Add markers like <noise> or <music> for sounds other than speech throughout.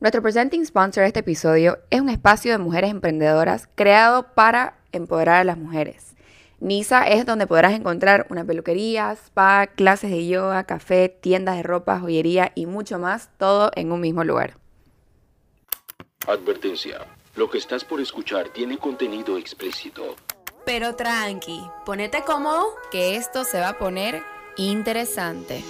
Nuestro presenting sponsor de este episodio es un espacio de mujeres emprendedoras creado para empoderar a las mujeres. Nisa es donde podrás encontrar una peluquería, spa, clases de yoga, café, tiendas de ropa, joyería y mucho más, todo en un mismo lugar. Advertencia. Lo que estás por escuchar tiene contenido explícito. Pero tranqui, ponete cómodo, que esto se va a poner interesante.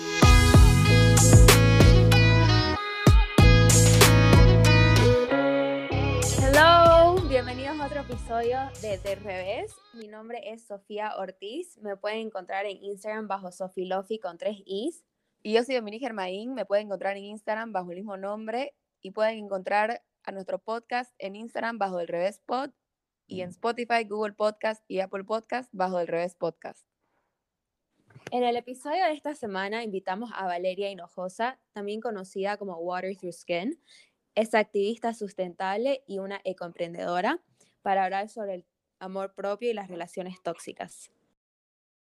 Otro episodio de De Revés. Mi nombre es Sofía Ortiz. Me pueden encontrar en Instagram bajo Sofilofi con tres Is. Y yo soy Dominique Germain. Me pueden encontrar en Instagram bajo el mismo nombre. Y pueden encontrar a nuestro podcast en Instagram bajo el Revés Pod y en Spotify, Google Podcast y Apple Podcast bajo el Revés Podcast. En el episodio de esta semana invitamos a Valeria Hinojosa, también conocida como Water Through Skin. Es activista sustentable y una ecoemprendedora para hablar sobre el amor propio y las relaciones tóxicas.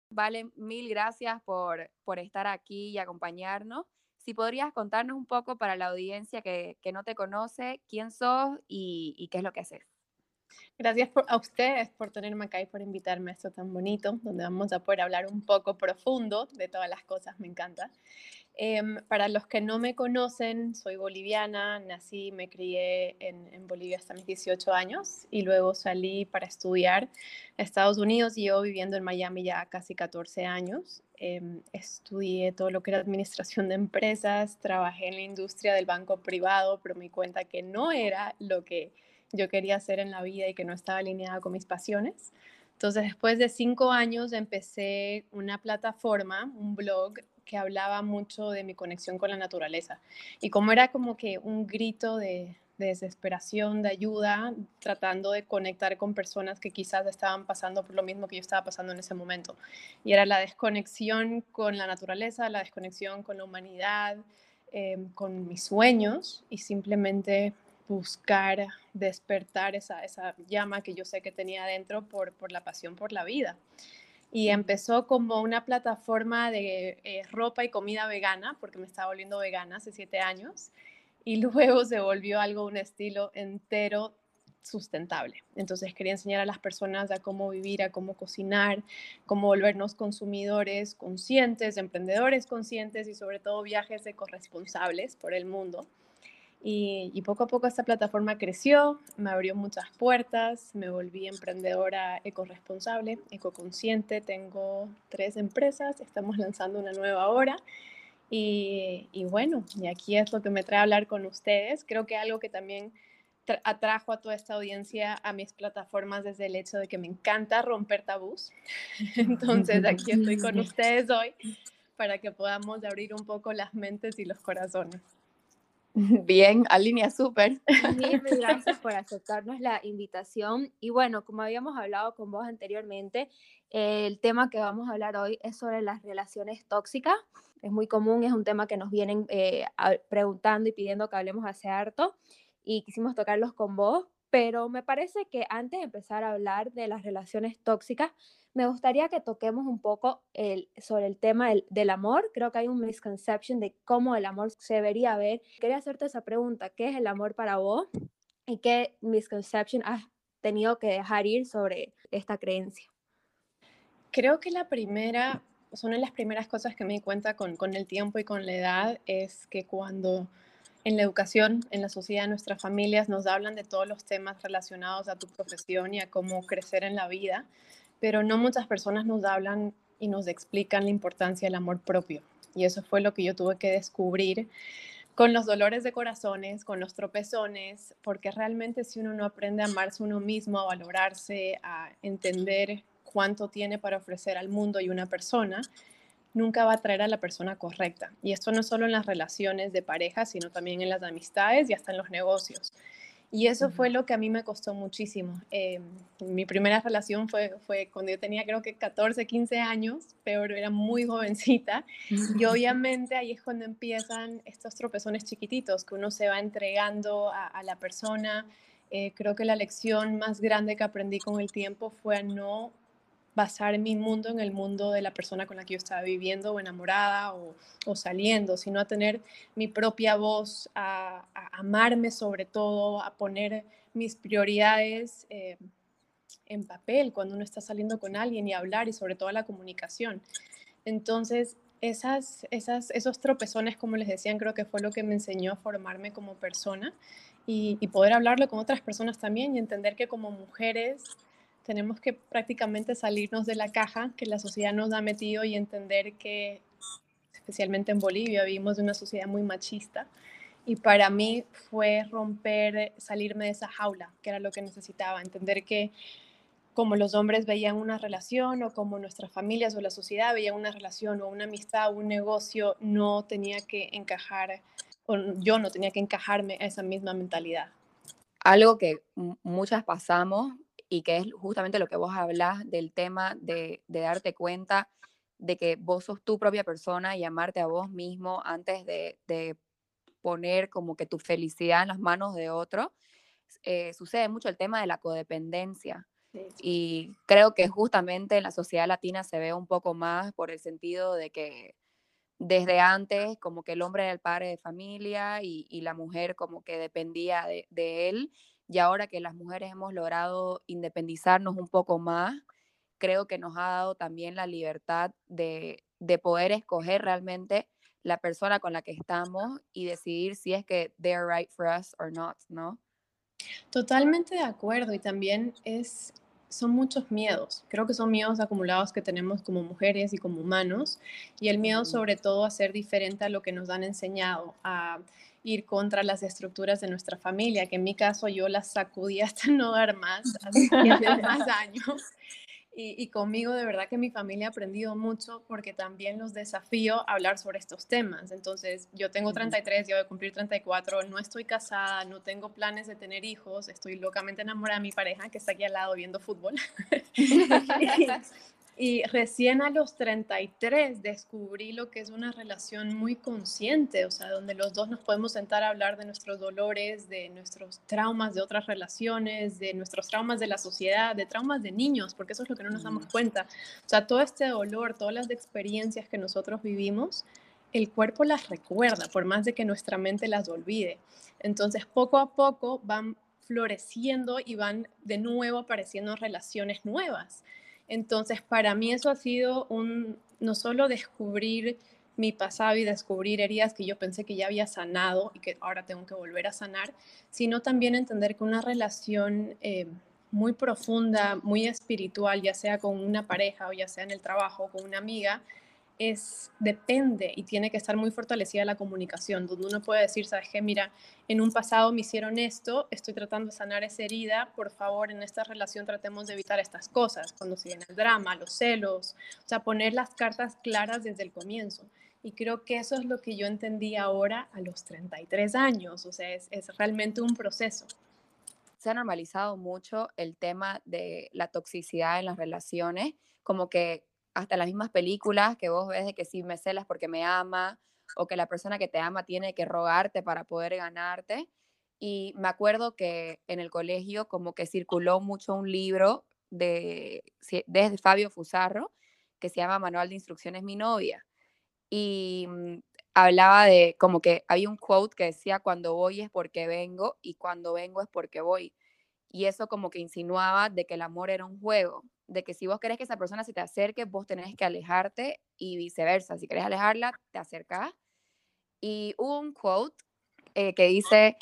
Vale, mil gracias por, por estar aquí y acompañarnos. Si podrías contarnos un poco para la audiencia que, que no te conoce, quién sos y, y qué es lo que haces. Gracias a ustedes por tenerme acá y por invitarme a esto tan bonito, donde vamos a poder hablar un poco profundo de todas las cosas, me encanta. Em, para los que no me conocen, soy boliviana, nací me crié en, en, Bolivia hasta mis 18 años y luego salí para estudiar a Estados Unidos y yo viviendo en Miami ya casi 14 años. Eh, estudié todo lo que era administración de empresas, trabajé en la industria del banco privado, pero me di cuenta que no era lo que yo quería hacer en la vida y que no estaba alineada con mis pasiones. Entonces, después de cinco años, empecé una plataforma, un blog que hablaba mucho de mi conexión con la naturaleza y como era como que un grito de, de, desesperación, de ayuda, tratando de conectar con personas que quizás estaban pasando por lo mismo que yo estaba pasando en ese momento. Y era la desconexión con la naturaleza, la desconexión con la humanidad, eh, con mis sueños y simplemente buscar despertar esa, esa llama que yo sé que tenía dentro por, por la pasión por la vida. Y empezó como una plataforma de eh, ropa y comida vegana, porque me estaba volviendo vegana hace siete años, y luego se volvió algo, un estilo entero sustentable. Entonces quería enseñar a las personas a cómo vivir, a cómo cocinar, cómo volvernos consumidores conscientes, emprendedores conscientes y sobre todo viajes de corresponsables por el mundo. Y, poco a poco esta plataforma creció, me abrió muchas puertas, me volví emprendedora ecoresponsable, ecoconsciente, tengo tres empresas, estamos lanzando una nueva ahora. Y, y, bueno, y aquí es lo que me trae a hablar con ustedes. Creo que algo que también atrajo a toda esta audiencia a mis plataformas desde el hecho de que me encanta romper tabús. <laughs> Entonces <laughs> aquí estoy con ustedes hoy para que podamos abrir un poco las mentes y los corazones. <laughs> Bien, alinea súper. <laughs> Mil gracias por aceptarnos la invitación. Y bueno, como habíamos hablado con vos anteriormente, el tema que vamos a hablar hoy es sobre las relaciones tóxicas. Es muy común, es un tema que nos vienen eh, preguntando y pidiendo que hablemos hace harto y quisimos tocarlos con vos, pero me parece que antes de empezar a hablar de las relaciones tóxicas, me gustaría que toquemos un poco el, sobre el tema del, del, amor. Creo que hay un misconception de cómo el amor se debería ver. Quería hacerte esa pregunta, ¿qué es el amor para vos? ¿Y qué misconception has tenido que dejar ir sobre esta creencia? Creo que la primera, una de las primeras cosas que me di cuenta con, con el tiempo y con la edad es que cuando en la educación, en la sociedad, nuestras familias nos hablan de todos los temas relacionados a tu profesión y a cómo crecer en la vida, pero no muchas personas nos hablan y nos explican la importancia del amor propio. Y eso fue lo que yo tuve que descubrir con los dolores de corazones, con los tropezones, porque realmente si uno no aprende a amarse uno mismo, a valorarse, a entender cuánto tiene para ofrecer al mundo y una persona, nunca va a traer a la persona correcta. Y esto no solo en las relaciones de pareja, sino también en las amistades y hasta en los negocios. Y eso fue lo que a mí me costó muchísimo. Eh, mi primera relación fue, fue cuando yo tenía creo que 14, 15 años, peor, era muy jovencita. Y obviamente ahí es cuando empiezan estos tropezones chiquititos, que uno se va entregando a, a la persona. Eh, creo que la lección más grande que aprendí con el tiempo fue a no basar mi mundo en el mundo de la persona con la que yo estaba viviendo o enamorada o, saliendo, sino a tener mi propia voz, a, amarme sobre todo, a poner mis prioridades eh, en papel cuando uno está saliendo con alguien y hablar y sobre todo la comunicación. Entonces, esas, esas, esos tropezones, como les decían, creo que fue lo que me enseñó a formarme como persona y, y poder hablarlo con otras personas también y entender que como mujeres tenemos que prácticamente salirnos de la caja que la sociedad nos ha metido y entender que, especialmente en Bolivia, vivimos de una sociedad muy machista. Y para mí fue romper, salirme de esa jaula, que era lo que necesitaba, entender que como los hombres veían una relación o como nuestras familias o la sociedad veían una relación o una amistad o un negocio, no tenía que encajar, o yo no tenía que encajarme a esa misma mentalidad. Algo que muchas pasamos y que es justamente lo que vos hablas del tema de, darte cuenta de que vos sos tu propia persona y amarte a vos mismo antes de, poner como que tu felicidad en las manos de otro. Eh, sucede mucho el tema de la codependencia. Y creo que justamente en la sociedad latina se ve un poco más por el sentido de que desde antes como que el hombre era el padre de familia y, la mujer como que dependía de, de él y ahora que las mujeres hemos logrado independizarnos un poco más, creo que nos ha dado también la libertad de, poder escoger realmente la persona con la que estamos y decidir si es que they're right for us or not, ¿no? Totalmente de acuerdo y también es son muchos miedos. Creo que son miedos acumulados que tenemos como mujeres y como humanos y el miedo sobre todo a ser diferente a lo que nos han enseñado, a ir contra las estructuras de nuestra familia, que en mi caso yo las sacudí <laughs> hasta no dar más, <laughs> hace más años. Y, conmigo de verdad que mi familia ha aprendido mucho porque también los desafío a hablar sobre estos temas. Entonces, yo tengo 33, yo voy a cumplir 34, no estoy casada, no tengo planes de tener hijos, estoy locamente enamorada de mi pareja que está aquí al lado viendo fútbol. <laughs> Y recién a los 33 descubrí lo que es una relación muy consciente, o sea, donde los dos nos podemos sentar a hablar de nuestros dolores, de nuestros traumas de otras relaciones, de nuestros traumas de la sociedad, de traumas de niños, porque eso es lo que no nos damos cuenta. O sea, todo este dolor, todas las experiencias que nosotros vivimos, el cuerpo las recuerda, por más de que nuestra mente las olvide. Entonces, poco a poco van floreciendo y van de nuevo apareciendo relaciones nuevas. Entonces, para mí eso ha sido un, no solo descubrir mi pasado y descubrir heridas que yo pensé que ya había sanado y que ahora tengo que volver a sanar, sino también entender que una relación eh, muy profunda, muy espiritual, ya sea con una pareja o ya sea en el trabajo, con una amiga, es, depende y tiene que estar muy fortalecida la comunicación, donde uno puede decir, sabes qué, mira, en un pasado me hicieron esto, estoy tratando de sanar esa herida, por favor, en esta relación tratemos de evitar estas cosas, cuando se viene el drama, los celos, o sea, poner las cartas claras desde el comienzo. Y creo que eso es lo que yo entendí ahora a los 33 años, o sea, es, es realmente un proceso. Se ha normalizado mucho el tema de la toxicidad en las relaciones, como que hasta las mismas películas que vos ves de que si me celas porque me ama o que la persona que te ama tiene que rogarte para poder ganarte. Y me acuerdo que en el colegio como que circuló mucho un libro de, desde Fabio Fusarro que se llama Manual de Instrucciones Mi novia. Y mm, hablaba de como que había un quote que decía cuando voy es porque vengo y cuando vengo es porque voy. Y eso como que insinuaba de que el amor era un juego, de que si vos querés que esa persona se te acerque, vos tenés que alejarte y viceversa. Si querés alejarla, te acercás. Y hubo un quote eh, que dice,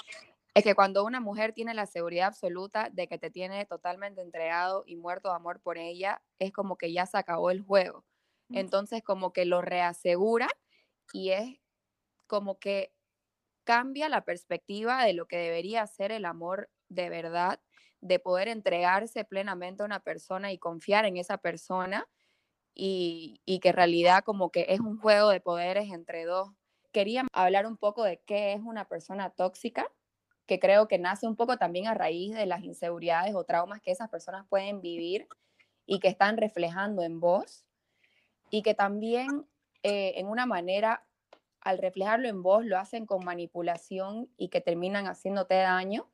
es que cuando una mujer tiene la seguridad absoluta de que te tiene totalmente entregado y muerto de amor por ella, es como que ya se acabó el juego. Mm. Entonces como que lo reasegura y es como que cambia la perspectiva de lo que debería ser el amor de verdad de poder entregarse plenamente a una persona y confiar en esa persona y, que en realidad como que es un juego de poderes entre dos. Quería hablar un poco de qué es una persona tóxica, que creo que nace un poco también a raíz de las inseguridades o traumas que esas personas pueden vivir y que están reflejando en vos y que también eh, en una manera al reflejarlo en vos lo hacen con manipulación y que terminan haciéndote daño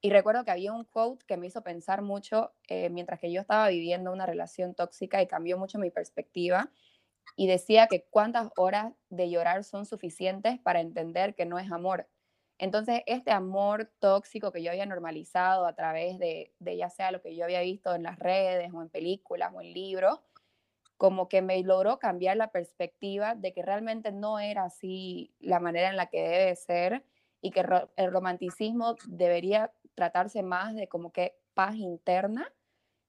Y recuerdo que había un quote que me hizo pensar mucho eh, mientras que yo estaba viviendo una relación tóxica y cambió mucho mi perspectiva. Y decía que cuántas horas de llorar son suficientes para entender que no es amor. Entonces, este amor tóxico que yo había normalizado a través de, de ya sea lo que yo había visto en las redes o en películas o en libros, como que me logró cambiar la perspectiva de que realmente no era así la manera en la que debe ser y que el romanticismo debería tratarse más de como que paz interna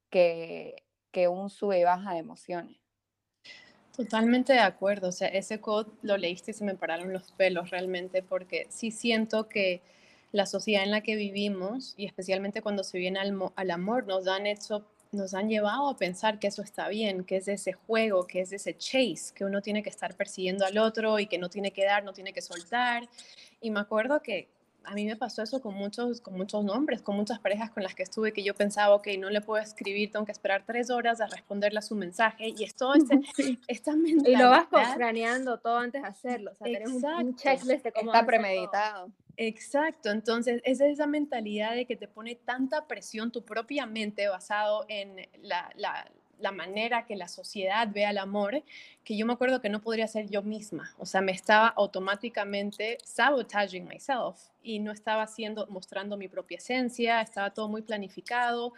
que, que un sube y baja de emociones. Totalmente de acuerdo, o sea, ese code lo leíste y se me pararon los pelos realmente porque sí siento que la sociedad en la que vivimos y especialmente cuando se viene al, al amor nos han hecho nos han llevado a pensar que eso está bien, que es ese juego, que es ese chase, que uno tiene que estar persiguiendo al otro y que no tiene que dar, no tiene que soltar. Y me acuerdo que a mí me pasó eso con muchos, con muchos nombres, con muchas parejas con las que estuve, que yo pensaba, ok, no le puedo escribir, tengo que esperar tres horas a responderle a su mensaje, y esto, este, <laughs> esta mentalidad... Y lo vas craneando todo antes de hacerlo, o sea, tenemos un, checklist de cómo Está premeditado. Exacto, entonces es esa mentalidad de que te pone tanta presión tu propia mente basado en la, la, la manera que la sociedad ve al amor, que yo me acuerdo que no podría ser yo misma. O sea, me estaba automáticamente sabotaging myself y no estaba haciendo, mostrando mi propia esencia, estaba todo muy planificado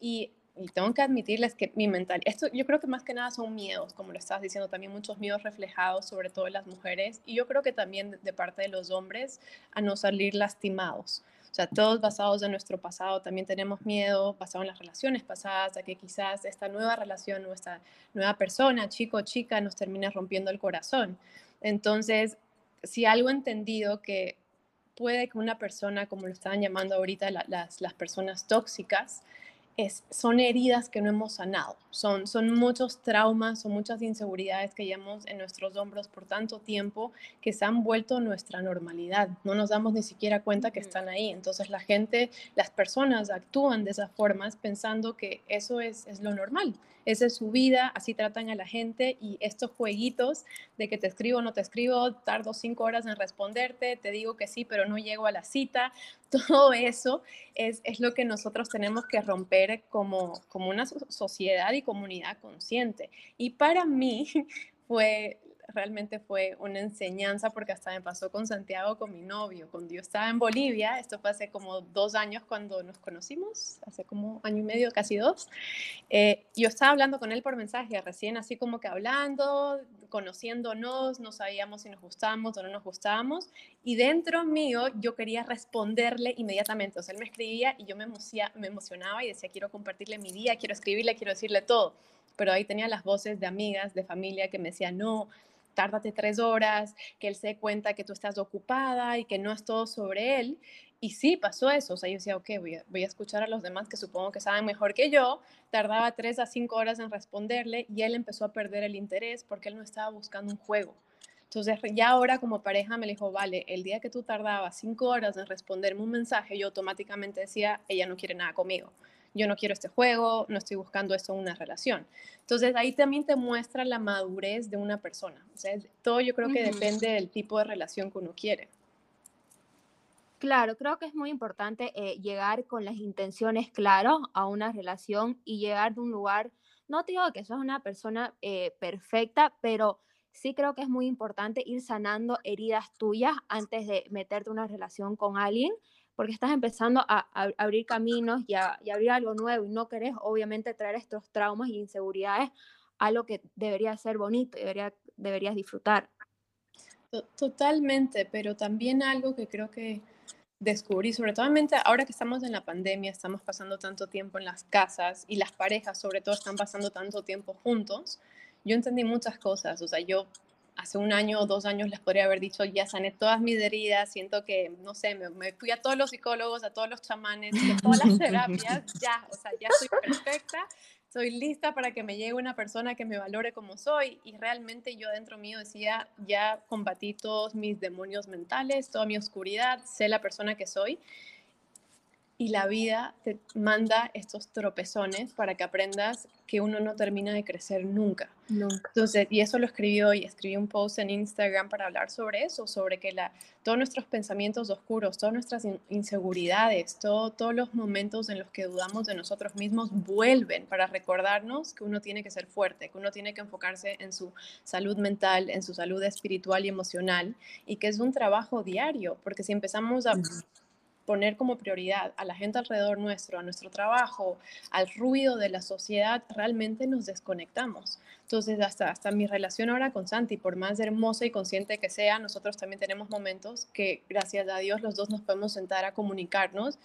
y, tengo que admitirles que mi mental, esto yo creo que más que nada son miedos, como lo estabas diciendo, también muchos miedos reflejados, sobre todo en las mujeres y yo creo que también de parte de los hombres a no salir lastimados. O sea, todos basados en nuestro pasado, también tenemos miedo basado en las relaciones pasadas, a que quizás esta nueva relación o esta nueva persona, chico o chica, nos termine rompiendo el corazón. Entonces, si algo entendido que puede que una persona, como lo estaban llamando ahorita las, las personas tóxicas, son heridas que no hemos sanado, son, son muchos traumas, son muchas inseguridades que llevamos en nuestros hombros por tanto tiempo que se han vuelto nuestra normalidad. No nos damos ni siquiera cuenta que están ahí. Entonces la gente, las personas actúan de esas formas pensando que eso es, es lo normal. Esa es su vida, así tratan a la gente y estos jueguitos de que te escribo no te escribo, tardo cinco horas en responderte, te digo que sí, pero no llego a la cita, <laughs> todo eso es, es lo que nosotros tenemos que romper como, como una sociedad y comunidad consciente. Y para mí <laughs> fue realmente fue una enseñanza porque hasta me pasó con Santiago, con mi novio, cuando yo estaba en Bolivia, esto fue hace como dos años cuando nos conocimos, hace como año y medio, casi dos, eh, yo estaba hablando con él por mensaje, recién así como que hablando, conociéndonos, no sabíamos si nos gustábamos o no nos gustábamos, y dentro mío yo quería responderle inmediatamente, o sea, él me escribía y yo me, me emocionaba y decía, quiero compartirle mi día, quiero escribirle, quiero decirle todo pero ahí tenía las voces de amigas, de familia que me decían, no, tárdate tres horas, que él se cuenta que tú estás ocupada y que no es todo sobre él. Y sí, pasó eso. O sea, yo decía, ok, voy a, voy a escuchar a los demás que supongo que saben mejor que yo. Tardaba tres a cinco horas en responderle y él empezó a perder el interés porque él no estaba buscando un juego. Entonces, ya ahora como pareja me dijo, vale, el día que tú tardabas cinco horas en responderme un mensaje, yo automáticamente decía, ella no quiere nada conmigo yo no quiero este juego, no estoy buscando eso en una relación. Entonces ahí también te muestra la madurez de una persona. O sea, todo yo creo que depende del tipo de relación que uno quiere. Claro, creo que es muy importante eh, llegar con las intenciones claras a una relación y llegar de un lugar, no te digo que sos una persona eh, perfecta, pero sí creo que es muy importante ir sanando heridas tuyas antes de meterte en una relación con alguien porque estás empezando a, abrir caminos y a, abrir algo nuevo y no querés obviamente traer estos traumas y inseguridades a lo que debería ser bonito y debería, deberías disfrutar. Totalmente, pero también algo que creo que descubrí, sobre todo ahora que estamos en la pandemia, estamos pasando tanto tiempo en las casas y las parejas sobre todo están pasando tanto tiempo juntos, yo entendí muchas cosas, o sea, yo hace un año o dos años les podría haber dicho, ya sané todas mis heridas, siento que, no sé, me, fui a todos los psicólogos, a todos los chamanes, a todas las <laughs> terapias, ya, o sea, ya soy perfecta, soy lista para que me llegue una persona que me valore como soy y realmente yo dentro mío decía, ya combatí todos mis demonios mentales, toda mi oscuridad, sé la persona que soy y la vida te manda estos tropezones para que aprendas que uno no termina de crecer nunca. Nunca. Entonces, y eso lo escribí hoy, escribí un post en Instagram para hablar sobre eso, sobre que la, todos nuestros pensamientos oscuros, todas nuestras inseguridades, todo, todos los momentos en los que dudamos de nosotros mismos vuelven para recordarnos que uno tiene que ser fuerte, que uno tiene que enfocarse en su salud mental, en su salud espiritual y emocional, y que es un trabajo diario, porque si empezamos a poner como prioridad a la gente alrededor nuestro, a nuestro trabajo, al ruido de la sociedad, realmente nos desconectamos. Entonces, hasta, hasta mi relación ahora con Santi, por más hermosa y consciente que sea, nosotros también tenemos momentos que, gracias a Dios, los dos nos podemos sentar a comunicarnos.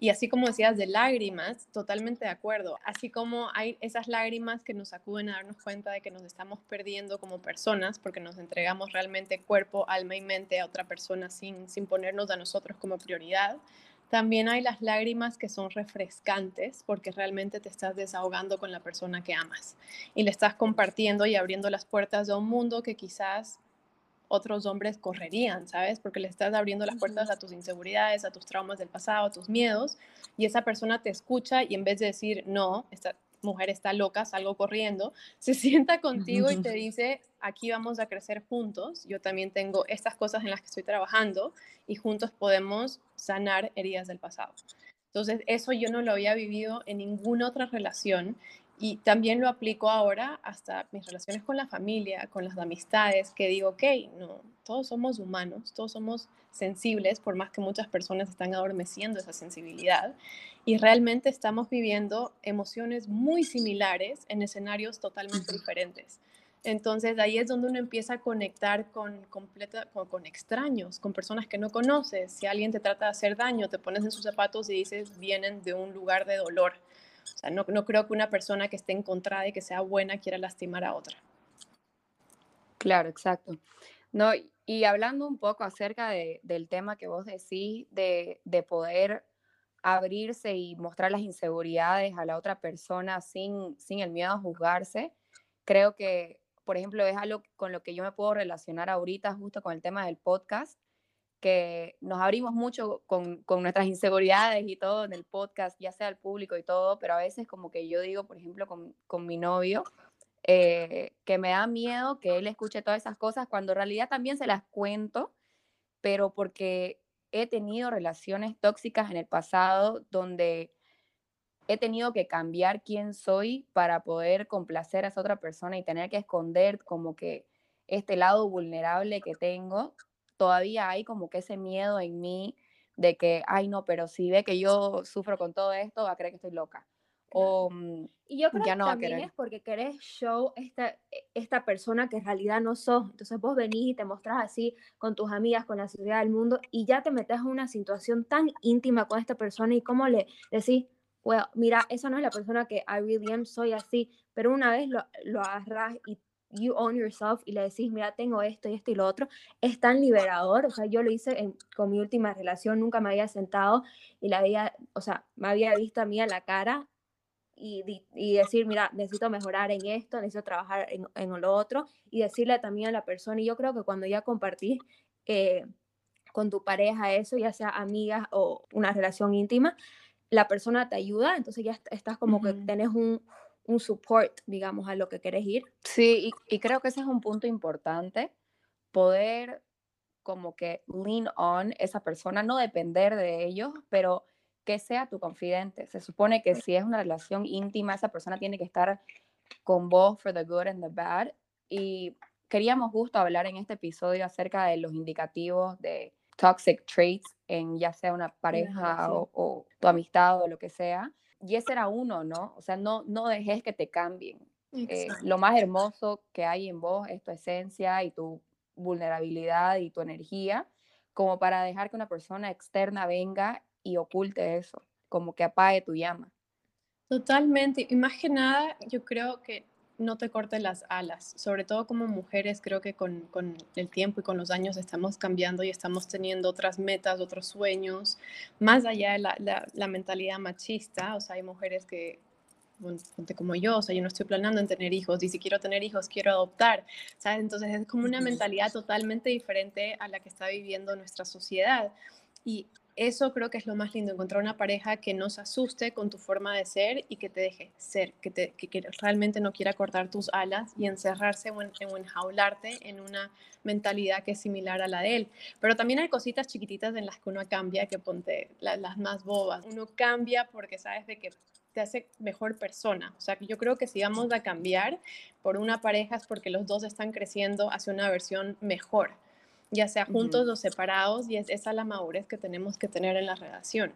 Y así como decías de lágrimas, totalmente de acuerdo. Así como hay esas lágrimas que nos acuden a darnos cuenta de que nos estamos perdiendo como personas porque nos entregamos realmente cuerpo, alma y mente a otra persona sin, sin ponernos a nosotros como prioridad también hay las lágrimas que son refrescantes porque realmente te estás desahogando con la persona que amas y le estás compartiendo y abriendo las puertas de un mundo que quizás otros hombres correrían, ¿sabes? Porque le estás abriendo las puertas a tus inseguridades, a tus traumas del pasado, a tus miedos, y esa persona te escucha y en vez de decir, no, está, mujer está loca, salgo corriendo, <laughs> se sienta contigo y te dice, aquí vamos a crecer juntos, yo también tengo estas cosas en las que estoy trabajando y juntos podemos sanar heridas del pasado. Entonces, eso yo no lo había vivido en ninguna otra relación y también lo aplico ahora hasta mis relaciones con la familia, con las amistades, que digo, ok, no, todos somos humanos, todos somos sensibles, por más que muchas personas están adormeciendo esa sensibilidad y realmente estamos viviendo emociones muy similares en escenarios totalmente diferentes. Entonces ahí es donde uno empieza a conectar con, completa, con, extraños, con personas que no conoces. Si alguien te trata de hacer daño, te pones en sus zapatos y dices, vienen de un lugar de dolor. No, no creo que una persona que esté encontrada y que sea buena quiera lastimar a otra. Claro, exacto. No, y hablando un poco acerca de, del tema que vos decís, de, de poder abrirse y mostrar las inseguridades a la otra persona sin, sin el miedo a juzgarse, creo que, por ejemplo, es algo con lo que yo me puedo relacionar ahorita justo con el tema del podcast, que nos abrimos mucho con, con nuestras inseguridades y todo en el podcast, ya sea al público y todo, pero a veces como que yo digo, por ejemplo, con, con mi novio, eh, que me da miedo que él escuche todas esas cosas cuando en realidad también se las cuento, pero porque he tenido relaciones tóxicas en el pasado donde he tenido que cambiar quién soy para poder complacer a esa otra persona y tener que esconder como que este lado vulnerable que tengo, todavía hay como que ese miedo en mí de que, ay no, pero si ve que yo sufro con todo esto, va a creer que estoy loca. O, mm, y yo creo que también es porque querés show esta, e, esta persona que en realidad no sos. Entonces vos venís y te mostrás así con tus amigas, con la sociedad del mundo y ya te metes en una situación tan íntima con esta persona y cómo le decís, well, mira, esa no es la persona que I really am, soy así, pero una vez lo, lo agarrás y you own yourself y le decís, mira, tengo esto y esto y lo otro, es tan liberador. O sea, yo lo hice con mi última relación, nunca me había sentado y la había, o sea, me había visto a mí a la cara y, decir, mira, necesito mejorar en esto, necesito trabajar en, en, lo otro y decirle también a la persona. Y yo creo que cuando ya compartís eh, con tu pareja eso, ya sea amigas o una relación íntima, la persona te ayuda, entonces ya estás como que tenés un, un support, digamos, a lo que querés ir. Sí, y, y creo que ese es un punto importante, poder como que lean on esa persona, no depender de ellos, pero que sea tu confidente. Se supone que si es una relación íntima, esa persona tiene que estar con vos for the good and the bad. Y queríamos justo hablar en este episodio acerca de los indicativos de toxic traits en ya sea una pareja o, tu amistad o lo que sea. Y ese era uno, ¿no? O sea, no, no dejes que te cambien. Eh, lo más hermoso que hay en vos es tu esencia y tu vulnerabilidad y tu energía, como para dejar que una persona externa venga y oculte eso, como que apague tu llama. Totalmente. Y más que nada, yo creo que no te cortes las alas. Sobre todo como mujeres, creo que con, con, el tiempo y con los años estamos cambiando y estamos teniendo otras metas, otros sueños, más allá de la, la, mentalidad machista. O sea, hay mujeres que, como yo, o sea, yo no estoy planeando en tener hijos y si quiero tener hijos, quiero adoptar. ¿sabes? Entonces es como una mentalidad totalmente diferente a la que está viviendo nuestra sociedad. Y eso creo que es lo más lindo, encontrar una pareja que no se asuste con tu forma de ser y que te deje ser, que, te, que, realmente no quiera cortar tus alas y encerrarse o, en, enjaularte en una mentalidad que es similar a la de él. Pero también hay cositas chiquititas en las que uno cambia, que ponte las más bobas. Uno cambia porque sabes de que te hace mejor persona. O sea, yo creo que si vamos a cambiar por una pareja es porque los dos están creciendo hacia una versión mejor ya sea juntos o separados, y es esa la madurez que tenemos que tener en la relación.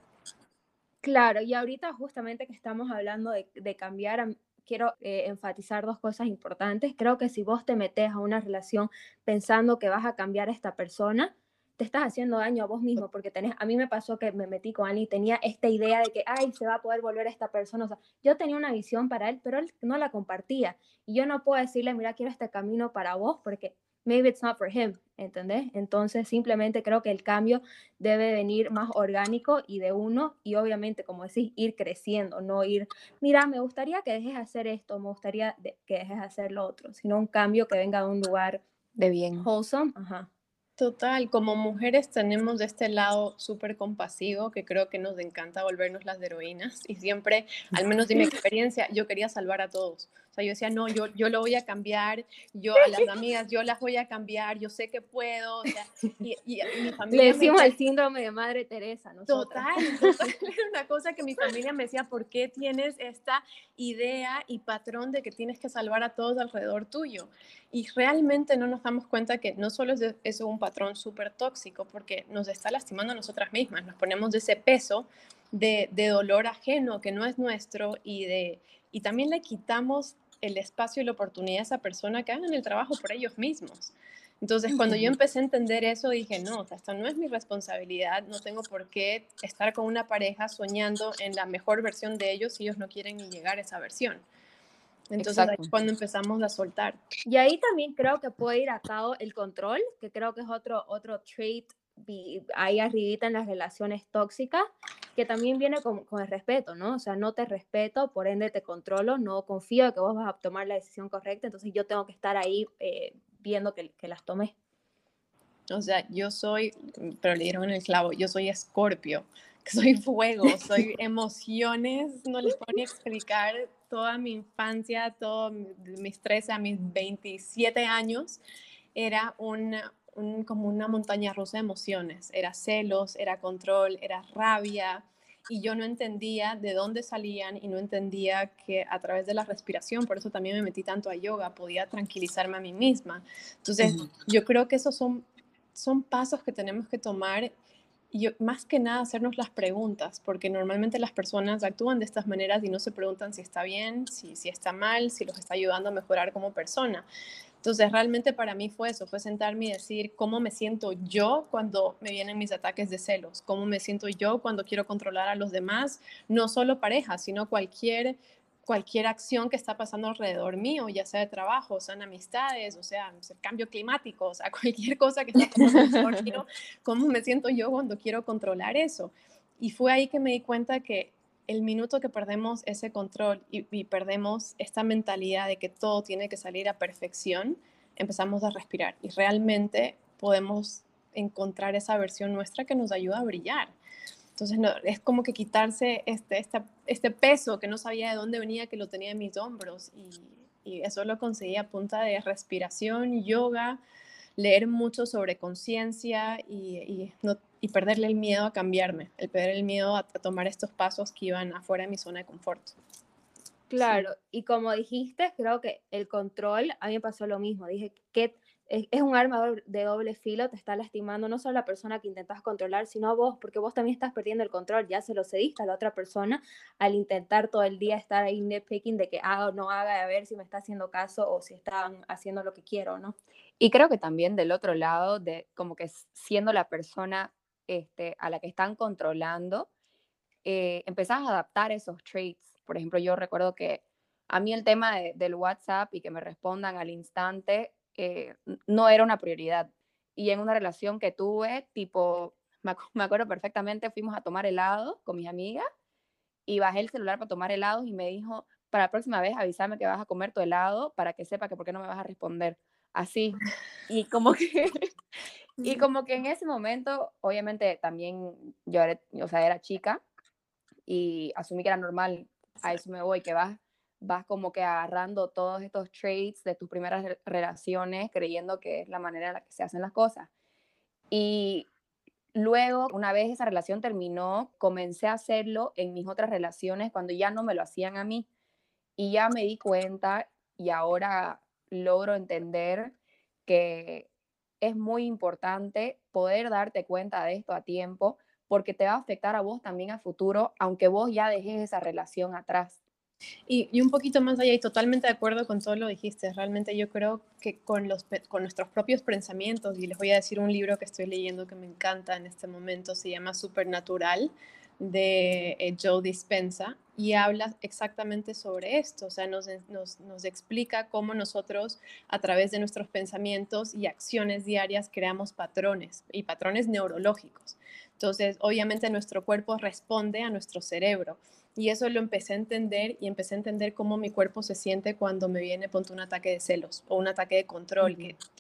Claro, y ahorita justamente que estamos hablando de, cambiar, quiero eh, enfatizar dos cosas importantes. Creo que si vos te metes a una relación pensando que vas a cambiar a esta persona, te estás haciendo daño a vos mismo, porque tenés, a mí me pasó que me metí con Ani y tenía esta idea de que, ay, se va a poder volver a esta persona. O sea, yo tenía una visión para él, pero él no la compartía. Y yo no puedo decirle, mira, quiero este camino para vos, porque maybe it's not for him, ¿entendés? Entonces simplemente creo que el cambio debe venir más orgánico y de uno y obviamente, como decís, ir creciendo, no ir, mira, me gustaría que dejes de hacer esto, me gustaría que dejes de hacer lo otro, sino un cambio que venga de un lugar de bien. Wholesome, ajá. Total, como mujeres tenemos de este lado súper compasivo que creo que nos encanta volvernos las heroínas y siempre, al menos de mi <laughs> experiencia, yo quería salvar a todos. O sea, yo decía, no, yo, yo lo voy a cambiar, yo a las amigas, yo las voy a cambiar, yo sé que puedo. O sea, y, mi familia Le decimos el síndrome de Madre Teresa, ¿no? Total, total, <laughs> era una cosa que mi familia me decía, ¿por qué tienes esta idea y patrón de que tienes que salvar a todos alrededor tuyo? Y realmente no nos damos cuenta que no solo es eso un patrón súper tóxico, porque nos está lastimando a nosotras mismas, nos ponemos ese peso de, de dolor ajeno que no es nuestro y de y también le quitamos el espacio y la oportunidad a esa persona que hagan el trabajo por ellos mismos. Entonces, cuando yo empecé a entender eso, dije, no, o esto no es mi responsabilidad, no tengo por qué estar con una pareja soñando en la mejor versión de ellos si ellos no quieren ni llegar a esa versión. Entonces, ahí es cuando empezamos a soltar. Y ahí también creo que puede ir a cabo el control, que creo que es otro, otro trait ahí arribita en las relaciones tóxicas, que también viene con, con, el respeto, ¿no? O sea, no te respeto, por ende te controlo, no confío en que vos vas a tomar la decisión correcta, entonces yo tengo que estar ahí eh, viendo que, que, las tomes. O sea, yo soy, pero le dieron el clavo, yo soy escorpio, <laughs> soy fuego, soy <laughs> emociones, no les puedo ni explicar toda mi infancia, todos mis 13 a mis 27 años, era una, como una montaña rusa de emociones. Era celos, era control, era rabia. Y yo no entendía de dónde salían y no entendía que a través de la respiración, por eso también me metí tanto a yoga, podía tranquilizarme a mí misma. Entonces, yo creo que esos son, son pasos que tenemos que tomar y yo, más que nada hacernos las preguntas, porque normalmente las personas actúan de estas maneras y no se preguntan si está bien, si, si está mal, si los está ayudando a mejorar como persona. Entonces, realmente para mí fue eso, fue sentarme y decir cómo me siento yo cuando me vienen mis ataques de celos, cómo me siento yo cuando quiero controlar a los demás, no solo pareja, sino cualquier cualquier acción que está pasando alrededor mío, ya sea de trabajo, sean amistades, o sea, el cambio climático, o sea, <laughs> cualquier cosa que está pasando alrededor mío, cómo me siento yo cuando quiero controlar eso. Y fue ahí que me di cuenta que el minuto que perdemos ese control y, perdemos esta mentalidad de que todo tiene que salir a perfección, empezamos a respirar y realmente podemos encontrar esa versión nuestra que nos ayuda a brillar. Entonces no, es como que quitarse este, este peso que no sabía de dónde venía, que lo tenía en mis hombros y, y eso lo conseguí a punta de respiración, yoga, leer mucho sobre conciencia y, y, perderle el miedo a cambiarme, el perder el miedo a, tomar estos pasos que iban afuera de mi zona de confort. Claro, y como dijiste, creo que el control, a mí me pasó lo mismo, dije, ¿qué, es, un arma de doble filo, te está lastimando no solo la persona que intentas controlar, sino vos, porque vos también estás perdiendo el control, ya se lo cediste a la otra persona al intentar todo el día estar ahí nitpicking de que haga o no haga, a ver si me está haciendo caso o si están haciendo lo que quiero, ¿no? Y creo que también del otro lado, de como que siendo la persona este, a la que están controlando, eh, empezás a adaptar esos traits. Por ejemplo, yo recuerdo que a mí el tema del WhatsApp y que me respondan al instante eh, no era una prioridad. Y en una relación que tuve, tipo, <laughs> me, acuerdo perfectamente, fuimos a tomar helado con mis amigas y bajé el celular para tomar helado y me dijo, para la próxima vez avísame que vas a comer tu helado para que sepa que por qué no me vas a responder así. Y como que, Y como que en ese momento, obviamente también yo era, o sea, era chica y asumí que era normal, a eso me voy, que vas, vas como que agarrando todos estos traits de tus primeras relaciones, creyendo que es la manera en la que se hacen las cosas. Y luego, una vez esa relación terminó, comencé a hacerlo en mis otras relaciones cuando ya no me lo hacían a mí. Y ya me di cuenta y ahora logro entender que es muy importante poder darte cuenta de esto a tiempo porque te va a afectar a vos también a futuro, aunque vos ya dejes esa relación atrás. Y, un poquito más allá, y totalmente de acuerdo con todo lo dijiste, realmente yo creo que con, los, con nuestros propios pensamientos, y les voy a decir un libro que estoy leyendo que me encanta en este momento, se llama Supernatural, de eh, Joe Dispensa, y habla exactamente sobre esto, o sea, nos, nos, nos, explica cómo nosotros a través de nuestros pensamientos y acciones diarias creamos patrones y patrones neurológicos. Entonces, obviamente nuestro cuerpo responde a nuestro cerebro y eso lo empecé a entender y empecé a entender cómo mi cuerpo se siente cuando me viene, ponte un ataque de celos o un ataque de control,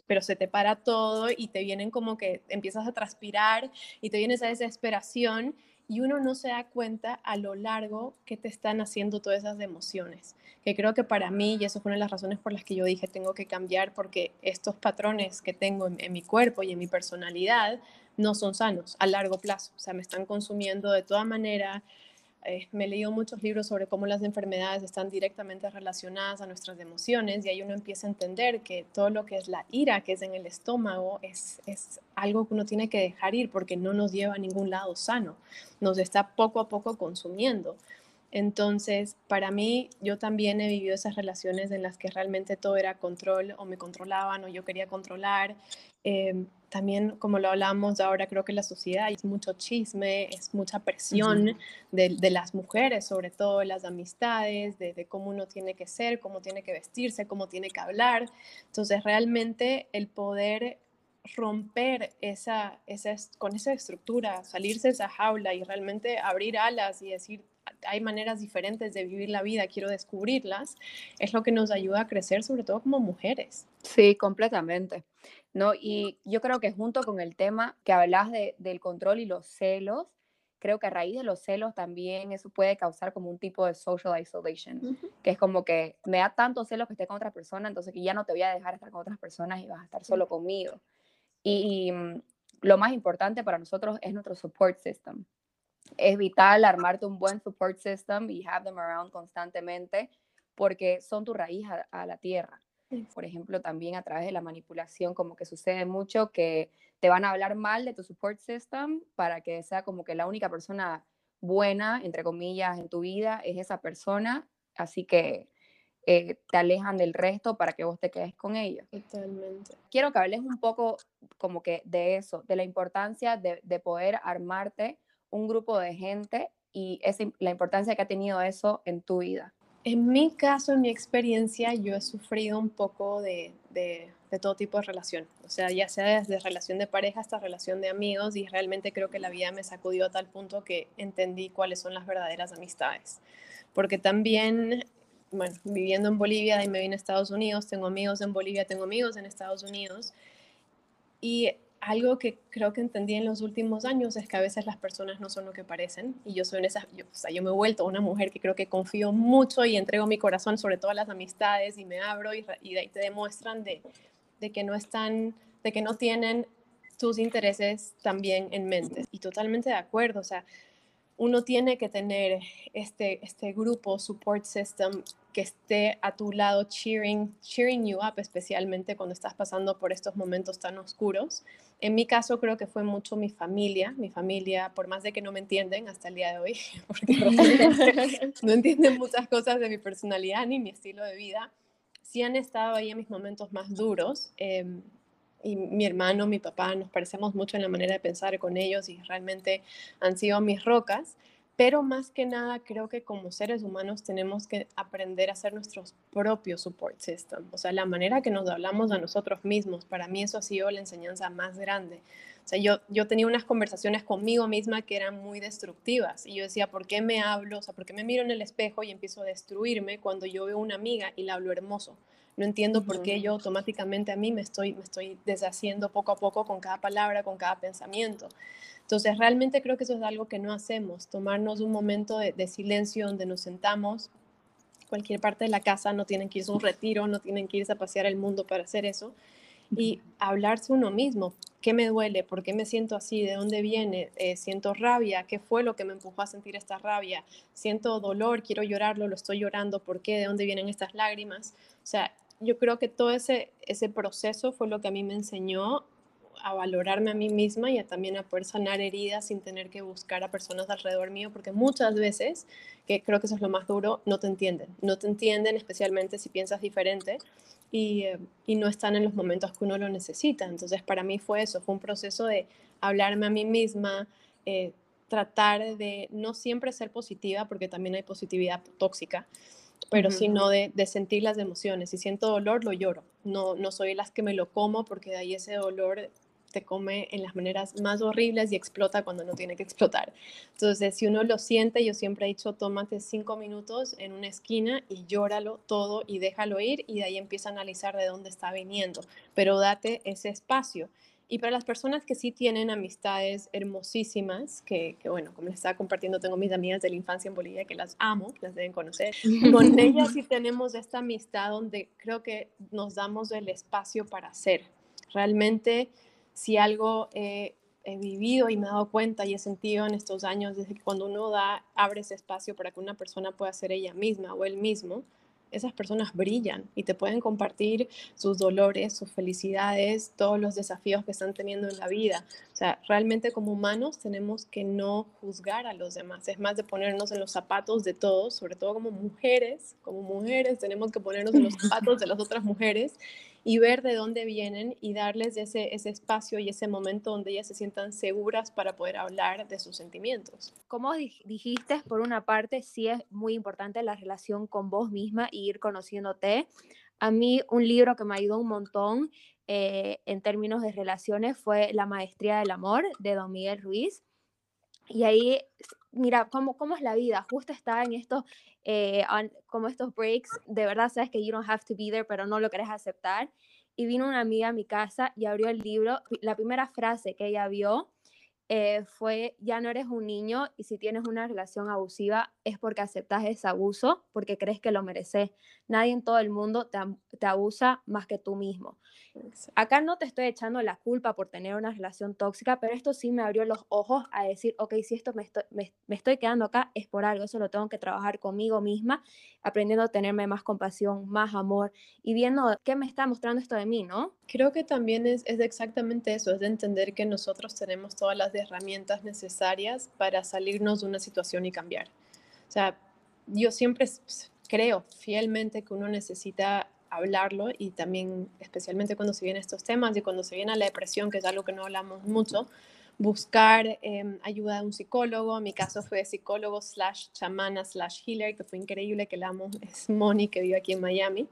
pero se te para todo y te vienen como que empiezas a transpirar y te viene esa desesperación y uno no se da cuenta a lo largo que te están haciendo todas esas emociones. Que creo que para mí, y eso fue una de las razones por las que yo dije tengo que cambiar, porque estos patrones que tengo en mi cuerpo y en mi personalidad no son sanos a largo plazo. O sea, me están consumiendo de toda manera, eh, me he leído muchos libros sobre cómo las enfermedades están directamente relacionadas a nuestras emociones y ahí uno empieza a entender que todo lo que es la ira que es en el estómago es, es algo que uno tiene que dejar ir porque no nos lleva a ningún lado sano, nos está poco a poco consumiendo. Entonces, para mí, yo también he vivido esas relaciones en las que realmente todo era control o me controlaban o yo quería controlar. Em, también, como lo hablamos ahora, creo que la sociedad es mucho chisme, es mucha presión de, las mujeres, sobre todo las amistades, de, cómo uno tiene que ser, cómo tiene que vestirse, cómo tiene que hablar. Entonces, realmente el poder romper esa, esa, con esa estructura, salirse de esa jaula y realmente abrir alas y decir, hay maneras diferentes de vivir la vida, quiero descubrirlas, es lo que nos ayuda a crecer, sobre todo como mujeres. Sí, completamente. ¿no? Y yo creo que junto con el tema que hablas de, del control y los celos, creo que a raíz de los celos también eso puede causar como un tipo de social isolation, que es como que me da tanto celos que esté con otra persona, entonces que ya no te voy a dejar estar con otras personas y vas a estar solo conmigo. Y, y mm, lo más importante para nosotros es nuestro support system es vital armarte un buen support system y have them around constantemente porque son tu raíz a, la tierra. Por ejemplo, también a través de la manipulación, como que sucede mucho que te van a hablar mal de tu support system para que sea como que la única persona buena, entre comillas, en tu vida es esa persona, así que eh, te alejan del resto para que vos te quedes con ellos. Totalmente. Quiero que hables un poco como que de eso, de la importancia de, de poder armarte un grupo de gente y es la importancia que ha tenido eso en tu vida? En mi caso, en mi experiencia, yo he sufrido un poco de, de, todo tipo de relación. O sea, ya sea desde relación de pareja hasta relación de amigos y realmente creo que la vida me sacudió a tal punto que entendí cuáles son las verdaderas amistades. Porque también, bueno, viviendo en Bolivia y me vine a Estados Unidos, tengo amigos en Bolivia, tengo amigos en Estados Unidos. Y algo que creo que entendí en los últimos años es que a veces las personas no son lo que parecen y yo soy en esa, yo, o sea, yo me he vuelto una mujer que creo que confío mucho y entrego mi corazón sobre todas las amistades y me abro y, y de ahí te demuestran de, de, que no están, de que no tienen tus intereses también en mente. Y totalmente de acuerdo, o sea, uno tiene que tener este, este grupo, support system, que esté a tu lado cheering, cheering you up, especialmente cuando estás pasando por estos momentos tan oscuros. En mi caso creo que fue mucho mi familia, mi familia, por más de que no me entienden hasta el día de hoy, <laughs> porque <laughs> no entienden muchas cosas de mi personalidad ni mi estilo de vida, sí han estado ahí en mis momentos más duros. Em, y mi hermano, mi papá, nos parecemos mucho en la manera de pensar con ellos y realmente han sido mis rocas. Pero más que nada, creo que como seres humanos tenemos que aprender a hacer nuestros propios support system. O sea, la manera que nos hablamos a nosotros mismos, para mí eso ha sido la enseñanza más grande. O sea, yo, yo tenía unas conversaciones conmigo misma que eran muy destructivas y yo decía, ¿por qué me hablo? O sea, ¿por qué me miro en el espejo y empiezo a destruirme cuando yo veo una amiga y la hablo hermoso? No entiendo por qué yo automáticamente a mí me estoy, me estoy deshaciendo poco a poco con cada palabra, con cada pensamiento. Entonces, realmente creo que eso es algo que no hacemos, tomarnos un momento de, de silencio donde nos sentamos, cualquier parte de la casa, no tienen que irse a un retiro, no tienen que irse a pasear el mundo para hacer eso, y hablarse uno mismo, ¿qué me duele? ¿Por qué me siento así? ¿De dónde viene? Eh, ¿Siento rabia? ¿Qué fue lo que me empujó a sentir esta rabia? ¿Siento dolor? ¿Quiero llorarlo? ¿Lo estoy llorando? ¿Por qué? ¿De dónde vienen estas lágrimas? O sea, yo creo que todo ese, ese proceso fue lo que a mí me enseñó a valorarme a mí misma y a también a poder sanar heridas sin tener que buscar a personas alrededor mío, porque muchas veces, que creo que eso es lo más duro, no te entienden. No te entienden, especialmente si piensas diferente y, eh, y no están en los momentos que uno lo necesita. Entonces, para mí fue eso, fue un proceso de hablarme a mí misma, eh, tratar de no siempre ser positiva, porque también hay positividad tóxica, pero sino de, de, sentir las emociones. Si siento dolor, lo lloro. No, no soy las que me lo como porque de ahí ese dolor te come en las maneras más horribles y explota cuando no tiene que explotar. Entonces, si uno lo siente, yo siempre he dicho, tómate cinco minutos en una esquina y llóralo todo y déjalo ir y de ahí empieza a analizar de dónde está viniendo, pero date ese espacio. Y para las personas que sí tienen amistades hermosísimas, que, que, bueno, como les estaba compartiendo, tengo mis amigas de la infancia en Bolivia que las amo, las deben conocer. Con <laughs> ellas sí tenemos esta amistad donde creo que nos damos el espacio para ser. Realmente si algo he vivido y me he dado cuenta y he sentido en estos años, desde que cuando uno da, abre ese espacio para que una persona pueda ser ella misma o él mismo, esas personas brillan y te pueden compartir sus dolores, sus felicidades, todos los desafíos que están teniendo en la vida. O sea, realmente como humanos tenemos que no juzgar a los demás, es más de ponernos en los zapatos de todos, sobre todo como mujeres, como mujeres tenemos que ponernos en los <laughs> zapatos de las otras mujeres y ver de dónde vienen y darles ese, ese espacio y ese momento donde ellas se sientan seguras para poder hablar de sus sentimientos. Como dijiste, por una parte, sí es muy importante la relación con vos misma y ir conociéndote. A mí un libro que me ayudó un montón eh, en términos de relaciones fue La Maestría del Amor de Don Miguel Ruiz. Y ahí, mira, cómo, cómo es la vida. Justo está en estos, eh, como estos breaks, de verdad sabes que you don't have to be there, pero no lo querés aceptar. Y vino una amiga a mi casa y abrió el libro. La primera frase que ella vio eh, fue, ya no eres un niño y si tienes una relación abusiva es porque aceptas ese abuso, porque crees que lo mereces. Nadie en todo el mundo te, te abusa más que tú mismo. Acá no te estoy echando la culpa por tener una relación tóxica, pero esto sí me abrió los ojos a decir, ok, si esto me estoy, me, me estoy quedando acá es por algo, eso lo tengo que trabajar conmigo misma, aprendiendo a tenerme más compasión, más amor y viendo qué me está mostrando esto de mí, ¿no? Creo que también es, es exactamente eso, es de entender que nosotros tenemos todas las herramientas necesarias para salirnos de una situación y cambiar. O sea, yo siempre creo fielmente que uno necesita hablarlo y también especialmente cuando se vienen estos temas y cuando se viene la depresión, que es algo que no hablamos mucho, buscar em, ayuda de un psicólogo. En mi caso fue psicólogo slash chamana slash healer, que fue increíble, que la amo, <laughs> es Moni, que vive aquí en Miami.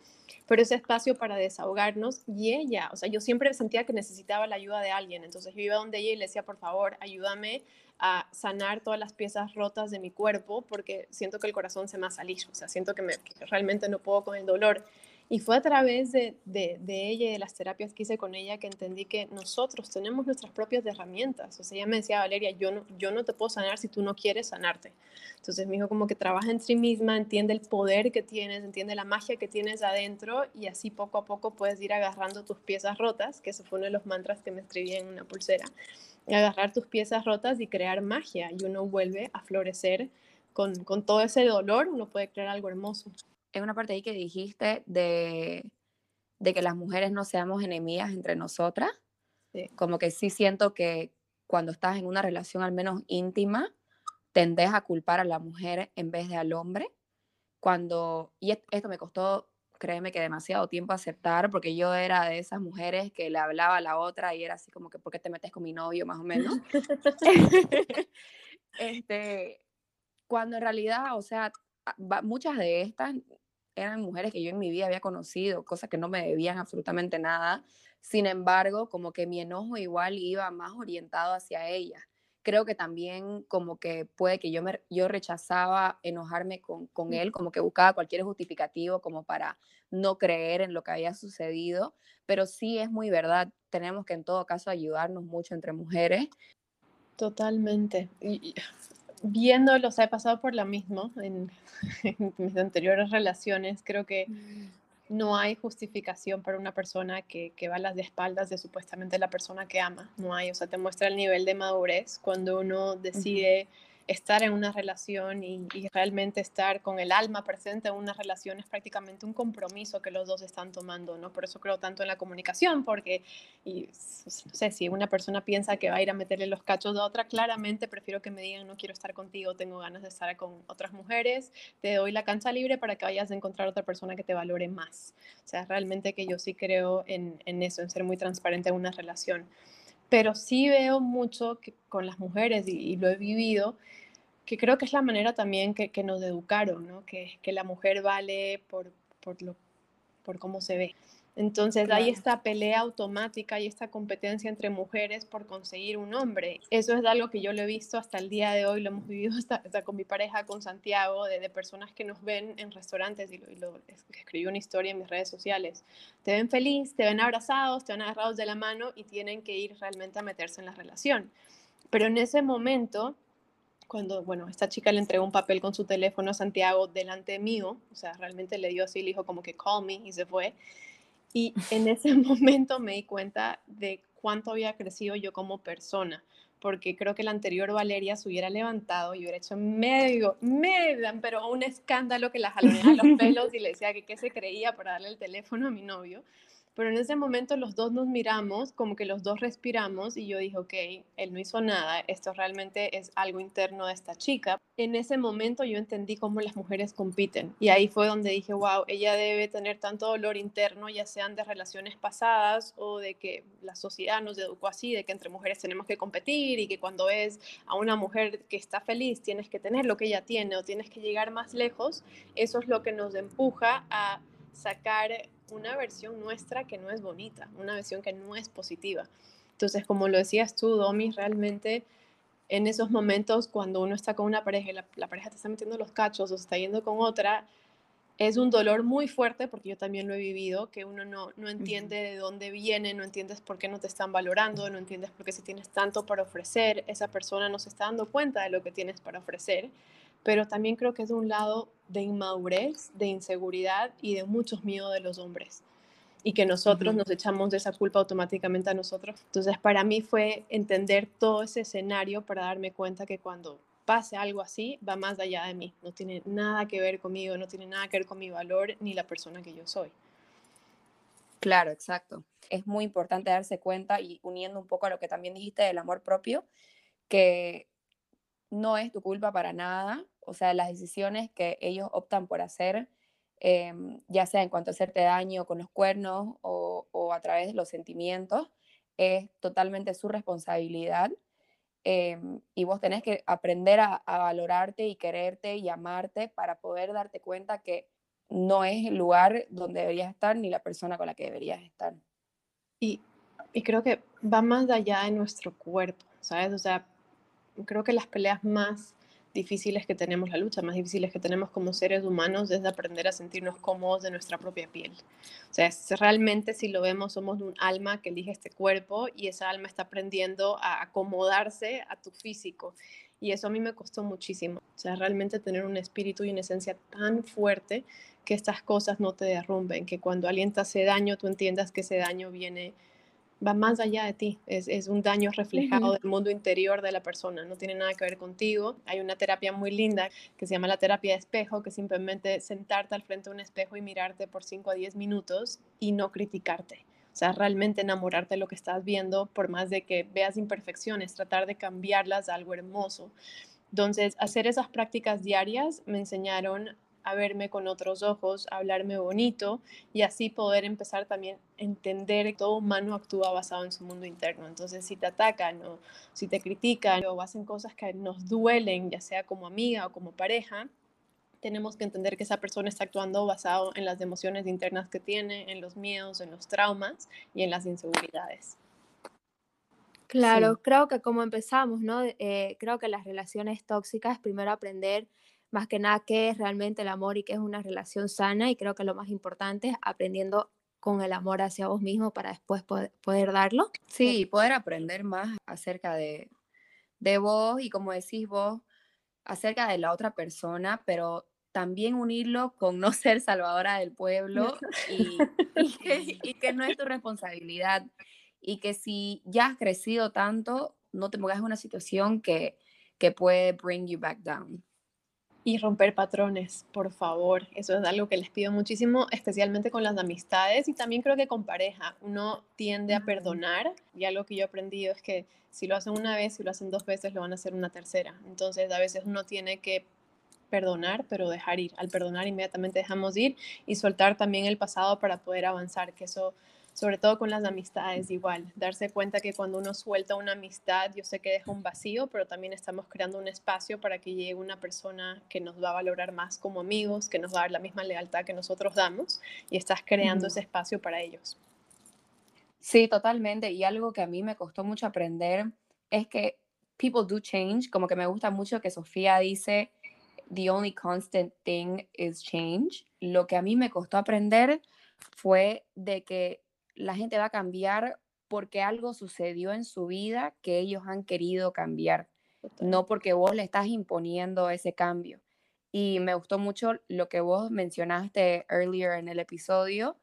Pero ese espacio para desahogarnos y ella, o sea, yo siempre sentía que necesitaba la ayuda de alguien. Entonces yo iba donde ella y le decía, por favor, ayúdame a sanar todas las piezas rotas de mi cuerpo porque siento que el corazón se me ha salido, o sea, siento que realmente no puedo con el dolor. Y fue a través de, de, ella y de las terapias que hice con ella que entendí que nosotros tenemos nuestras propias herramientas. O sea, ella me decía, Valeria, yo no, yo no te puedo sanar si tú no quieres sanarte. Entonces me dijo como que trabaja en sí misma, entiende el poder que tienes, entiende la magia que tienes adentro y así poco a poco puedes ir agarrando tus piezas rotas, que ese fue uno de los mantras que me escribí en una pulsera, agarrar tus piezas rotas y crear magia y uno vuelve a florecer con, con todo ese dolor, uno puede crear algo hermoso en una parte ahí que dijiste de, de que las mujeres no seamos enemigas entre nosotras. Sí. Como que sí siento que cuando estás en una relación al menos íntima, tendés a culpar a la mujer en vez de al hombre. Cuando, y esto me costó, créeme que demasiado tiempo aceptar, porque yo era de esas mujeres que le hablaba a la otra y era así como que, ¿por qué te metes con mi novio? Más o menos. <laughs> <laughs> este, cuando en realidad, o sea, muchas de estas eran mujeres que yo en mi vida había conocido, cosas que no me debían absolutamente nada. Sin embargo, como que mi enojo igual iba más orientado hacia ellas. creo que también como que puede que yo, me, yo rechazaba enojarme con, con él, como que buscaba cualquier justificativo como para no creer en lo que había sucedido, pero sí es muy verdad, tenemos que en todo caso ayudarnos mucho entre mujeres. Totalmente. Y, viéndolo, o sea, he pasado por lo mismo en, <laughs> en mis anteriores relaciones, creo que mm no hay justificación para una persona que, que, va a las de espaldas de supuestamente la persona que ama. No hay, o sea, te muestra el nivel de madurez cuando uno decide estar en una relación y, realmente estar con el alma presente en una relación es prácticamente un compromiso que los dos están tomando, ¿no? Por eso creo tanto en la comunicación, porque, y, no sé, si una persona piensa que va a ir a meterle los cachos a otra, claramente prefiero que me digan, no quiero estar contigo, tengo ganas de estar con otras mujeres, te doy la cancha libre para que vayas a encontrar otra persona que te valore más. O sea, realmente que yo sí creo en, en eso, en ser muy transparente en una relación pero sí veo mucho con las mujeres, y, lo he vivido, que creo que es la manera también que, que nos educaron, ¿no? que, que, la mujer vale por, por, lo, por cómo se ve. Entonces hay esta pelea automática y esta competencia entre mujeres por conseguir un hombre. Eso es algo que yo lo he visto hasta el día de hoy, lo hemos vivido hasta, con mi pareja, con Santiago, de, de, personas que nos ven en restaurantes y, lo, y lo, escribí una historia en mis redes sociales. Te ven feliz, te ven abrazados, te ven agarrados de la mano y tienen que ir realmente a meterse en la relación. Pero en ese momento cuando, bueno, esta chica le entregó un papel con su teléfono a Santiago delante mío, o sea, realmente le dio así, le dijo como que call me y se fue. Y en ese <laughs> momento me di cuenta de cuánto había crecido yo como persona, porque creo que la anterior Valeria se hubiera levantado y hubiera hecho medio, medio, pero un escándalo que la jalonea los <laughs> pelos y le decía que qué se creía para darle el teléfono a mi novio. Pero en ese momento los dos nos miramos, como que los dos respiramos y yo dije, ok, él no hizo nada, esto realmente es algo interno de esta chica. En ese momento yo entendí cómo las mujeres compiten y ahí fue donde dije, wow, ella debe tener tanto dolor interno, ya sean de relaciones pasadas o de que la sociedad nos educó así, de que entre mujeres tenemos que competir y que cuando ves a una mujer que está feliz tienes que tener lo que ella tiene o tienes que llegar más lejos, eso es lo que nos empuja a sacar una versión nuestra que no es bonita, una versión que no es positiva. Entonces, como lo decías tú, Domi, realmente en esos momentos cuando uno está con una pareja y la, pareja te está metiendo los cachos o se está yendo con otra, es un dolor muy fuerte, porque yo también lo he vivido, que uno no, no entiende de dónde viene, no entiendes por qué no te están valorando, no entiendes por qué si tienes tanto para ofrecer, esa persona no se está dando cuenta de lo que tienes para ofrecer pero también creo que es un lado de inmadurez, de inseguridad y de muchos miedos de los hombres y que nosotros nos echamos de esa culpa automáticamente a nosotros. Entonces, para mí fue entender todo ese escenario para darme cuenta que cuando pase algo así, va más allá de mí, no tiene nada que ver conmigo, no tiene nada que ver con mi valor ni la persona que yo soy. Claro, exacto. Es muy importante darse cuenta y uniendo un poco a lo que también dijiste del amor propio, que no es tu culpa para nada, o sea, las decisiones que ellos optan por hacer, em, ya sea en cuanto a hacerte daño con los cuernos o, a través de los sentimientos, es totalmente su responsabilidad. Em, y vos tenés que aprender a, valorarte y quererte y amarte para poder darte cuenta que no es el lugar donde deberías estar ni la persona con la que deberías estar. Y, y creo que va más allá de nuestro cuerpo, ¿sabes? O sea, creo que las peleas más difíciles que tenemos, la lucha más difíciles que tenemos como seres humanos es aprender a sentirnos cómodos de nuestra propia piel. O sea, realmente si lo vemos somos un alma que elige este cuerpo y esa alma está aprendiendo a acomodarse a tu físico. Y eso a mí me costó muchísimo. O sea, realmente tener un espíritu y una esencia tan fuerte que estas cosas no te derrumben, que cuando alguien te hace daño, tú entiendas que ese daño viene va más allá de ti, es, es un daño reflejado del mundo interior de la persona, no tiene nada que ver contigo. Hay una terapia muy linda que se llama la terapia de espejo, que simplemente sentarte al frente de un espejo y mirarte por 5 a 10 minutos y no criticarte. O sea, realmente enamorarte de lo que estás viendo, por más de que veas imperfecciones, tratar de cambiarlas a algo hermoso. Entonces, hacer esas prácticas diarias me enseñaron a verme con otros ojos, a hablarme bonito y así poder empezar también a entender que todo humano actúa basado en su mundo interno. Entonces, si te atacan o si te critican o hacen cosas que nos duelen, ya sea como amiga o como pareja, tenemos que entender que esa persona está actuando basado en las emociones internas que tiene, en los miedos, en los traumas y en las inseguridades. Claro, creo que como empezamos, ¿no? Eh, creo que las relaciones tóxicas, primero aprender más que nada qué es realmente el amor y qué es una relación sana y creo que lo más importante es aprendiendo con el amor hacia vos mismo para después poder, poder darlo. Sí, poder aprender más acerca de, de vos y como decís vos, acerca de la otra persona, pero también unirlo con no <laughs> ser salvadora del pueblo <laughs> y, y, que, no es tu responsabilidad. Y que si ya has crecido tanto, no te pongas en una situación que, que puede bring you back down. Y romper patrones, por favor. Eso es algo que les pido muchísimo, especialmente con las amistades y también creo que con pareja. Uno tiende a perdonar y algo que yo he aprendido es que si lo hacen una vez, si lo hacen dos veces, lo van a hacer una tercera. Entonces a veces uno tiene que perdonar, pero dejar ir. Al perdonar inmediatamente dejamos ir y soltar también el pasado para poder avanzar, que eso, sobre todo con las amistades, igual, darse cuenta que cuando uno suelta una amistad, yo sé que deja un vacío, pero también estamos creando un espacio para que llegue una persona que nos va a valorar más como amigos, que nos va a dar la misma lealtad que nosotros damos y estás creando ese espacio para ellos. Sí, totalmente. Y algo que a mí me costó mucho aprender es que people do change, como que me gusta mucho que Sofía dice, the only constant thing is change. Lo que a mí me costó aprender fue de que la gente va a cambiar porque algo sucedió en su vida que ellos han querido cambiar, no porque vos le estás imponiendo ese cambio. Y me gustó mucho lo que vos mencionaste earlier en el episodio,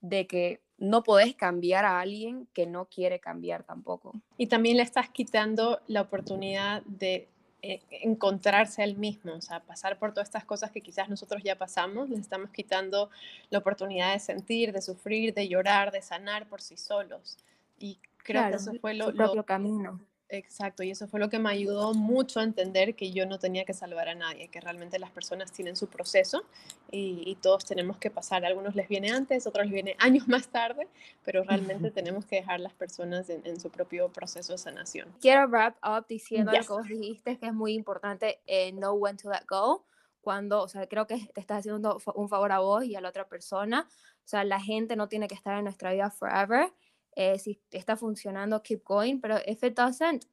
de que no podés cambiar a alguien que no quiere cambiar tampoco. Y también le estás quitando la oportunidad de eh, encontrarse al mismo, o sea, pasar por todas estas cosas que quizás nosotros ya pasamos, les estamos quitando la oportunidad de sentir, de sufrir, de llorar, de sanar por sí solos. Y creo que eso fue lo, propio camino. Exacto, y eso fue lo que me ayudó mucho a entender que yo no tenía que salvar a nadie, que realmente las personas tienen su proceso y, todos tenemos que pasar. A algunos les viene antes, otros les viene años <laughs> más tarde, pero realmente tenemos que dejar las personas en, su propio proceso de sanación. Quiero wrap up diciendo lo que vos dijiste, que es muy importante eh, know when to let go. Cuando, o sea, creo que te estás haciendo un favor a vos y a la otra persona. O sea, la gente no tiene que estar en nuestra vida forever eh, si está funcionando, keep going, pero if it doesn't,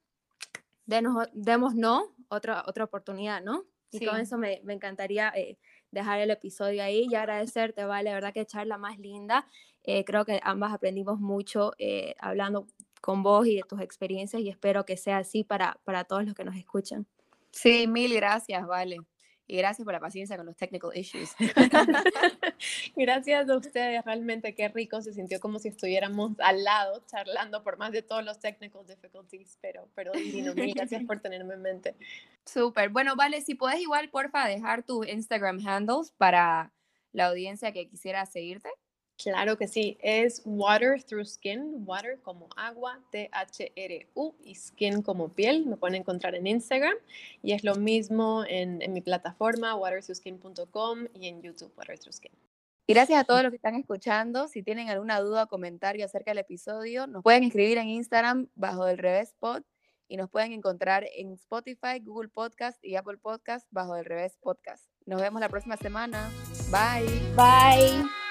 denos, demos no, otra, otra oportunidad, ¿no? Y con eso me, me encantaría eh, dejar el episodio ahí y agradecerte, vale, la verdad que charla más linda. Eh, creo que ambas aprendimos mucho hablando con vos y de tus experiencias y espero que sea así para, para todos los que nos escuchan. Sí, mil gracias, vale. Y gracias por la paciencia con los technical issues. <laughs> <laughs> gracias a ustedes, realmente qué rico, se sintió como si estuviéramos al lado charlando por más de todos los technical difficulties, pero, pero divino, <laughs> gracias por tenerme en mente. Súper, bueno, vale, si puedes igual, porfa, dejar tus Instagram handles para la audiencia que quisiera seguirte. Claro que sí, es Water Through Skin, water como agua, T-H-R-U y skin como piel, me pueden encontrar en Instagram y es lo mismo en, mi plataforma waterthroughskin.com y en YouTube Water Through Skin. Y gracias a todos los que están escuchando. Si tienen alguna duda o comentario acerca del episodio, nos pueden escribir en Instagram bajo el revés pod y nos pueden encontrar en Spotify, Google Podcast y Apple Podcast bajo el revés podcast. Nos vemos la próxima semana. Bye. Bye.